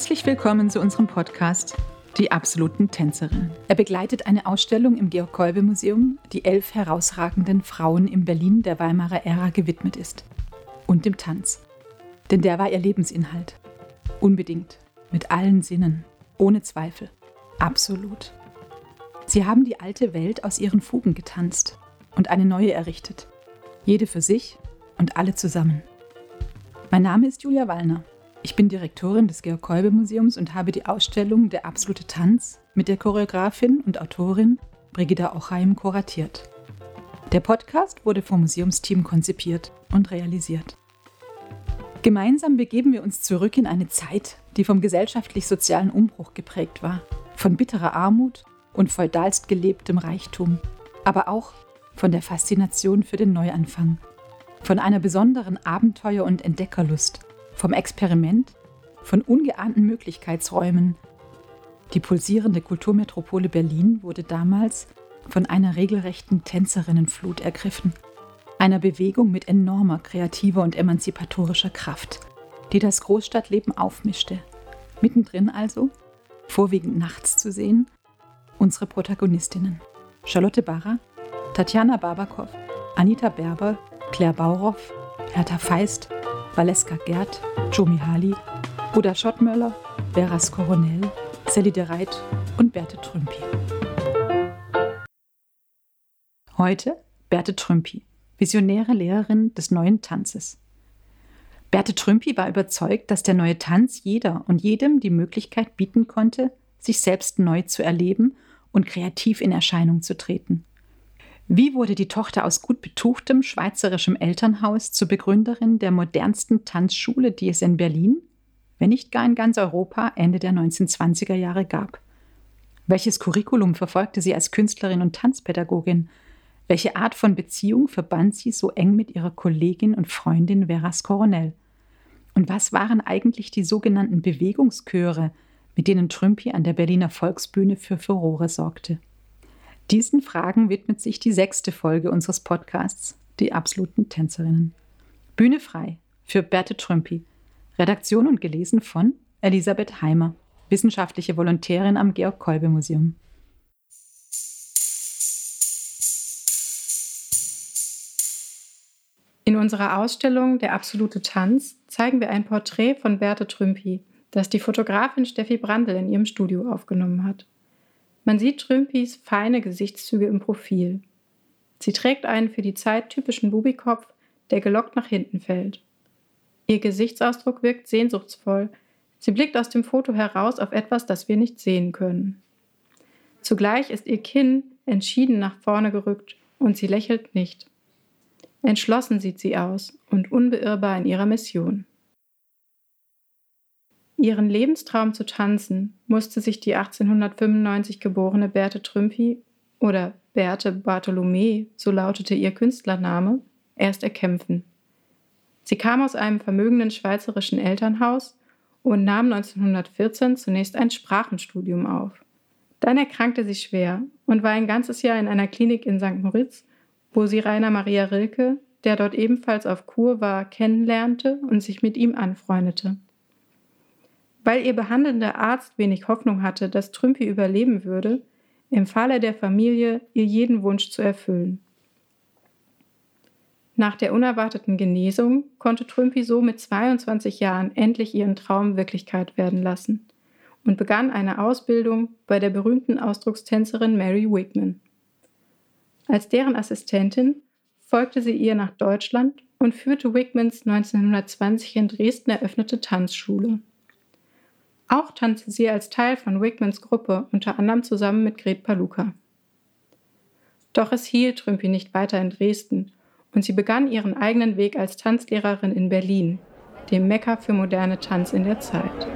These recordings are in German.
Herzlich willkommen zu unserem Podcast Die absoluten Tänzerinnen. Er begleitet eine Ausstellung im Georg-Kolbe-Museum, die elf herausragenden Frauen im Berlin der Weimarer Ära gewidmet ist. Und dem Tanz. Denn der war ihr Lebensinhalt. Unbedingt. Mit allen Sinnen. Ohne Zweifel. Absolut. Sie haben die alte Welt aus ihren Fugen getanzt und eine neue errichtet. Jede für sich und alle zusammen. Mein Name ist Julia Wallner. Ich bin Direktorin des Georg-Kolbe-Museums und habe die Ausstellung Der absolute Tanz mit der Choreografin und Autorin Brigida Ochheim kuratiert. Der Podcast wurde vom Museumsteam konzipiert und realisiert. Gemeinsam begeben wir uns zurück in eine Zeit, die vom gesellschaftlich-sozialen Umbruch geprägt war, von bitterer Armut und feudalst gelebtem Reichtum, aber auch von der Faszination für den Neuanfang, von einer besonderen Abenteuer- und Entdeckerlust vom Experiment, von ungeahnten Möglichkeitsräumen. Die pulsierende Kulturmetropole Berlin wurde damals von einer regelrechten Tänzerinnenflut ergriffen, einer Bewegung mit enormer kreativer und emanzipatorischer Kraft, die das Großstadtleben aufmischte. Mittendrin also, vorwiegend nachts zu sehen, unsere Protagonistinnen. Charlotte Barra, Tatjana Babakow, Anita Berber, Claire Bauroff, Hertha Feist, Valeska Gerd, Jomi Hali, Buda Schottmöller, Veras Coronel, Sally de Reit und Berthe Trümpi. Heute Berthe Trümpi, visionäre Lehrerin des neuen Tanzes. Berthe Trümpi war überzeugt, dass der neue Tanz jeder und jedem die Möglichkeit bieten konnte, sich selbst neu zu erleben und kreativ in Erscheinung zu treten. Wie wurde die Tochter aus gut betuchtem schweizerischem Elternhaus zur Begründerin der modernsten Tanzschule, die es in Berlin, wenn nicht gar in ganz Europa, Ende der 1920er Jahre gab? Welches Curriculum verfolgte sie als Künstlerin und Tanzpädagogin? Welche Art von Beziehung verband sie so eng mit ihrer Kollegin und Freundin Veras Coronel? Und was waren eigentlich die sogenannten Bewegungschöre, mit denen Trümpi an der Berliner Volksbühne für Furore sorgte? Diesen Fragen widmet sich die sechste Folge unseres Podcasts, die absoluten Tänzerinnen. Bühne frei für Berthe Trümpi. Redaktion und gelesen von Elisabeth Heimer, wissenschaftliche Volontärin am Georg-Kolbe-Museum. In unserer Ausstellung Der absolute Tanz zeigen wir ein Porträt von Berthe Trümpi, das die Fotografin Steffi Brandl in ihrem Studio aufgenommen hat. Man sieht Trümpis feine Gesichtszüge im Profil. Sie trägt einen für die Zeit typischen Bubikopf, der gelockt nach hinten fällt. Ihr Gesichtsausdruck wirkt sehnsuchtsvoll. Sie blickt aus dem Foto heraus auf etwas, das wir nicht sehen können. Zugleich ist ihr Kinn entschieden nach vorne gerückt und sie lächelt nicht. Entschlossen sieht sie aus und unbeirrbar in ihrer Mission. Ihren Lebenstraum zu tanzen musste sich die 1895 geborene Berthe Trümpi oder Berthe Bartholomä, so lautete ihr Künstlername, erst erkämpfen. Sie kam aus einem vermögenden schweizerischen Elternhaus und nahm 1914 zunächst ein Sprachenstudium auf. Dann erkrankte sie schwer und war ein ganzes Jahr in einer Klinik in St. Moritz, wo sie Rainer Maria Rilke, der dort ebenfalls auf Kur war, kennenlernte und sich mit ihm anfreundete. Weil ihr behandelnder Arzt wenig Hoffnung hatte, dass Trümpi überleben würde, empfahl er der Familie, ihr jeden Wunsch zu erfüllen. Nach der unerwarteten Genesung konnte Trümpi so mit 22 Jahren endlich ihren Traum Wirklichkeit werden lassen und begann eine Ausbildung bei der berühmten Ausdruckstänzerin Mary Wigman. Als deren Assistentin folgte sie ihr nach Deutschland und führte Wigmans 1920 in Dresden eröffnete Tanzschule. Auch tanzte sie als Teil von Wigmans Gruppe, unter anderem zusammen mit Gret Paluca. Doch es hielt Trümpi nicht weiter in Dresden und sie begann ihren eigenen Weg als Tanzlehrerin in Berlin, dem Mekka für moderne Tanz in der Zeit.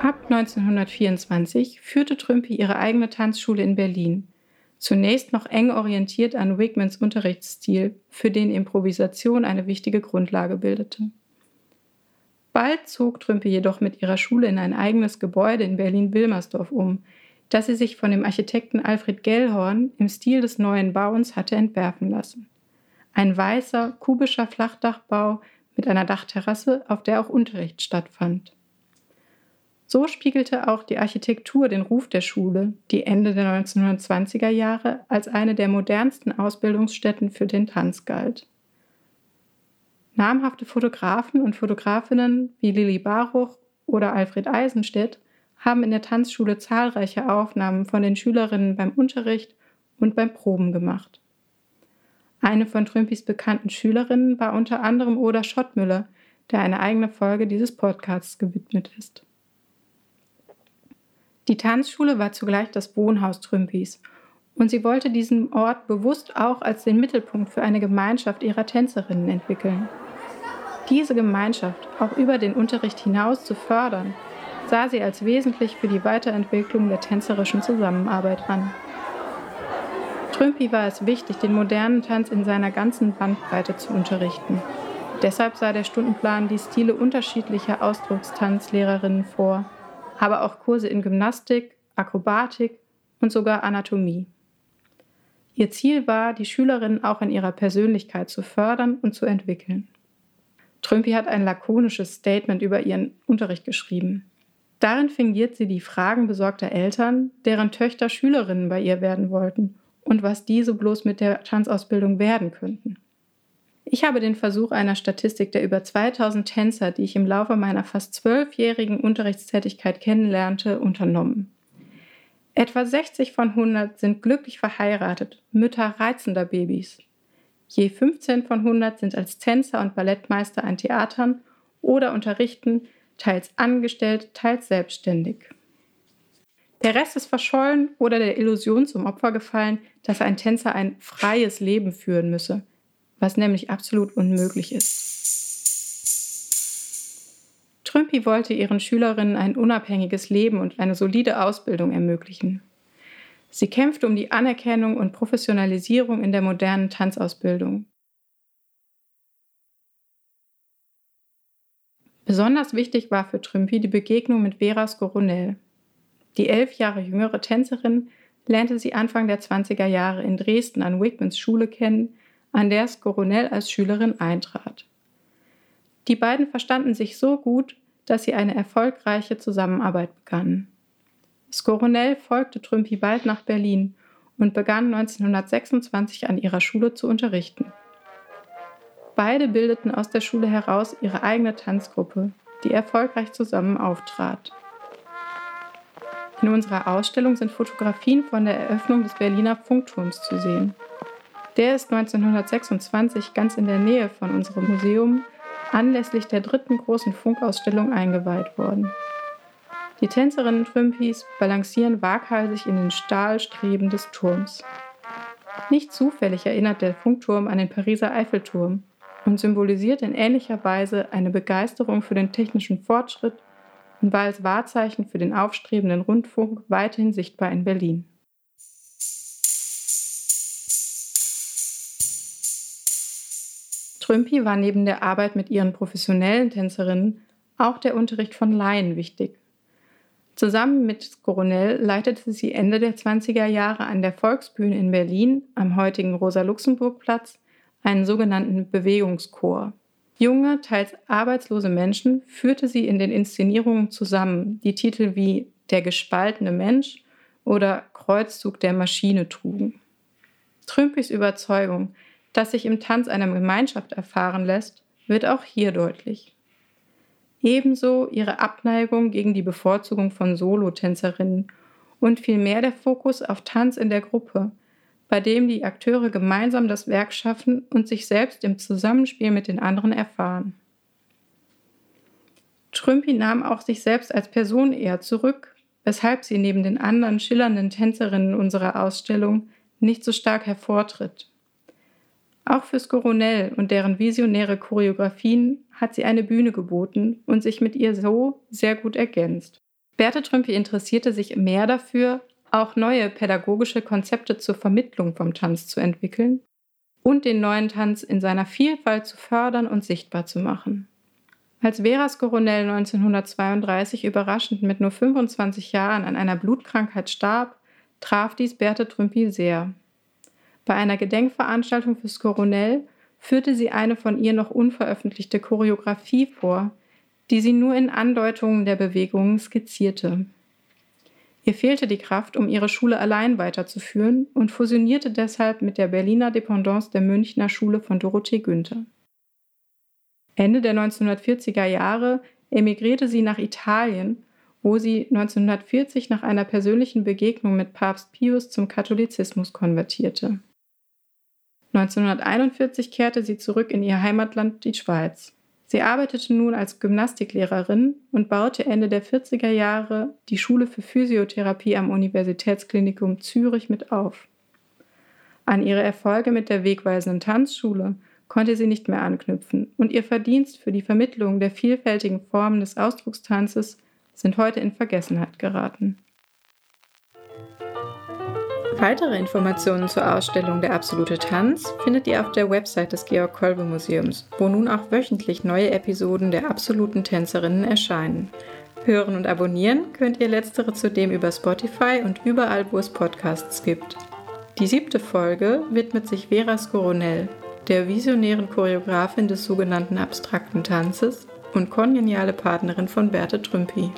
Ab 1924 führte Trümpi ihre eigene Tanzschule in Berlin, zunächst noch eng orientiert an Wigmans Unterrichtsstil, für den Improvisation eine wichtige Grundlage bildete. Bald zog Trümpe jedoch mit ihrer Schule in ein eigenes Gebäude in Berlin-Wilmersdorf um, das sie sich von dem Architekten Alfred Gellhorn im Stil des neuen Bauens hatte entwerfen lassen. Ein weißer, kubischer Flachdachbau mit einer Dachterrasse, auf der auch Unterricht stattfand. So spiegelte auch die Architektur den Ruf der Schule, die Ende der 1920er Jahre als eine der modernsten Ausbildungsstätten für den Tanz galt. Namhafte Fotografen und Fotografinnen wie Lili Baruch oder Alfred Eisenstedt haben in der Tanzschule zahlreiche Aufnahmen von den Schülerinnen beim Unterricht und beim Proben gemacht. Eine von Trümpis bekannten Schülerinnen war unter anderem Oda Schottmüller, der eine eigene Folge dieses Podcasts gewidmet ist. Die Tanzschule war zugleich das Wohnhaus Trümpis und sie wollte diesen Ort bewusst auch als den Mittelpunkt für eine Gemeinschaft ihrer Tänzerinnen entwickeln. Diese Gemeinschaft auch über den Unterricht hinaus zu fördern, sah sie als wesentlich für die Weiterentwicklung der tänzerischen Zusammenarbeit an. Trümpi war es wichtig, den modernen Tanz in seiner ganzen Bandbreite zu unterrichten. Deshalb sah der Stundenplan die Stile unterschiedlicher Ausdruckstanzlehrerinnen vor, aber auch Kurse in Gymnastik, Akrobatik und sogar Anatomie. Ihr Ziel war, die Schülerinnen auch in ihrer Persönlichkeit zu fördern und zu entwickeln. Trümpi hat ein lakonisches Statement über ihren Unterricht geschrieben. Darin fingiert sie die Fragen besorgter Eltern, deren Töchter Schülerinnen bei ihr werden wollten und was diese bloß mit der Tanzausbildung werden könnten. Ich habe den Versuch einer Statistik der über 2000 Tänzer, die ich im Laufe meiner fast zwölfjährigen Unterrichtstätigkeit kennenlernte, unternommen. Etwa 60 von 100 sind glücklich verheiratet, Mütter reizender Babys. Je 15 von 100 sind als Tänzer und Ballettmeister an Theatern oder unterrichten, teils angestellt, teils selbstständig. Der Rest ist verschollen oder der Illusion zum Opfer gefallen, dass ein Tänzer ein freies Leben führen müsse, was nämlich absolut unmöglich ist. Trümpi wollte ihren Schülerinnen ein unabhängiges Leben und eine solide Ausbildung ermöglichen. Sie kämpfte um die Anerkennung und Professionalisierung in der modernen Tanzausbildung. Besonders wichtig war für Trümpi die Begegnung mit Vera Skoronell. Die elf Jahre jüngere Tänzerin lernte sie Anfang der 20er Jahre in Dresden an Wigmans Schule kennen, an der Skoronell als Schülerin eintrat. Die beiden verstanden sich so gut, dass sie eine erfolgreiche Zusammenarbeit begannen. Skoronell folgte Trümpi bald nach Berlin und begann 1926 an ihrer Schule zu unterrichten. Beide bildeten aus der Schule heraus ihre eigene Tanzgruppe, die erfolgreich zusammen auftrat. In unserer Ausstellung sind Fotografien von der Eröffnung des Berliner Funkturms zu sehen. Der ist 1926 ganz in der Nähe von unserem Museum anlässlich der dritten großen Funkausstellung eingeweiht worden. Die Tänzerinnen Trümpis balancieren waghalsig in den Stahlstreben des Turms. Nicht zufällig erinnert der Funkturm an den Pariser Eiffelturm und symbolisiert in ähnlicher Weise eine Begeisterung für den technischen Fortschritt und war als Wahrzeichen für den aufstrebenden Rundfunk weiterhin sichtbar in Berlin. Trümpi war neben der Arbeit mit ihren professionellen Tänzerinnen auch der Unterricht von Laien wichtig. Zusammen mit Coronel leitete sie Ende der 20er Jahre an der Volksbühne in Berlin am heutigen Rosa-Luxemburg-Platz einen sogenannten Bewegungschor. Junge, teils arbeitslose Menschen führte sie in den Inszenierungen zusammen, die Titel wie Der gespaltene Mensch oder Kreuzzug der Maschine trugen. Trümpis Überzeugung, dass sich im Tanz einer Gemeinschaft erfahren lässt, wird auch hier deutlich. Ebenso ihre Abneigung gegen die Bevorzugung von Solotänzerinnen und vielmehr der Fokus auf Tanz in der Gruppe, bei dem die Akteure gemeinsam das Werk schaffen und sich selbst im Zusammenspiel mit den anderen erfahren. Trümpi nahm auch sich selbst als Person eher zurück, weshalb sie neben den anderen schillernden Tänzerinnen unserer Ausstellung nicht so stark hervortritt. Auch für Skoronell und deren visionäre Choreografien hat sie eine Bühne geboten und sich mit ihr so sehr gut ergänzt. Berthe Trümpi interessierte sich mehr dafür, auch neue pädagogische Konzepte zur Vermittlung vom Tanz zu entwickeln und den neuen Tanz in seiner Vielfalt zu fördern und sichtbar zu machen. Als Vera Skoronell 1932 überraschend mit nur 25 Jahren an einer Blutkrankheit starb, traf dies Berthe Trümpi sehr. Bei einer Gedenkveranstaltung für Skoronell führte sie eine von ihr noch unveröffentlichte Choreografie vor, die sie nur in Andeutungen der Bewegungen skizzierte. Ihr fehlte die Kraft, um ihre Schule allein weiterzuführen und fusionierte deshalb mit der Berliner Dependance der Münchner Schule von Dorothee Günther. Ende der 1940er Jahre emigrierte sie nach Italien, wo sie 1940 nach einer persönlichen Begegnung mit Papst Pius zum Katholizismus konvertierte. 1941 kehrte sie zurück in ihr Heimatland, die Schweiz. Sie arbeitete nun als Gymnastiklehrerin und baute Ende der 40er Jahre die Schule für Physiotherapie am Universitätsklinikum Zürich mit auf. An ihre Erfolge mit der wegweisenden Tanzschule konnte sie nicht mehr anknüpfen und ihr Verdienst für die Vermittlung der vielfältigen Formen des Ausdruckstanzes sind heute in Vergessenheit geraten. Weitere Informationen zur Ausstellung Der absolute Tanz findet ihr auf der Website des Georg Kolbe Museums, wo nun auch wöchentlich neue Episoden der absoluten Tänzerinnen erscheinen. Hören und abonnieren könnt ihr letztere zudem über Spotify und überall, wo es Podcasts gibt. Die siebte Folge widmet sich Vera Skoronell, der visionären Choreografin des sogenannten abstrakten Tanzes und kongeniale Partnerin von Berthe Trümpi.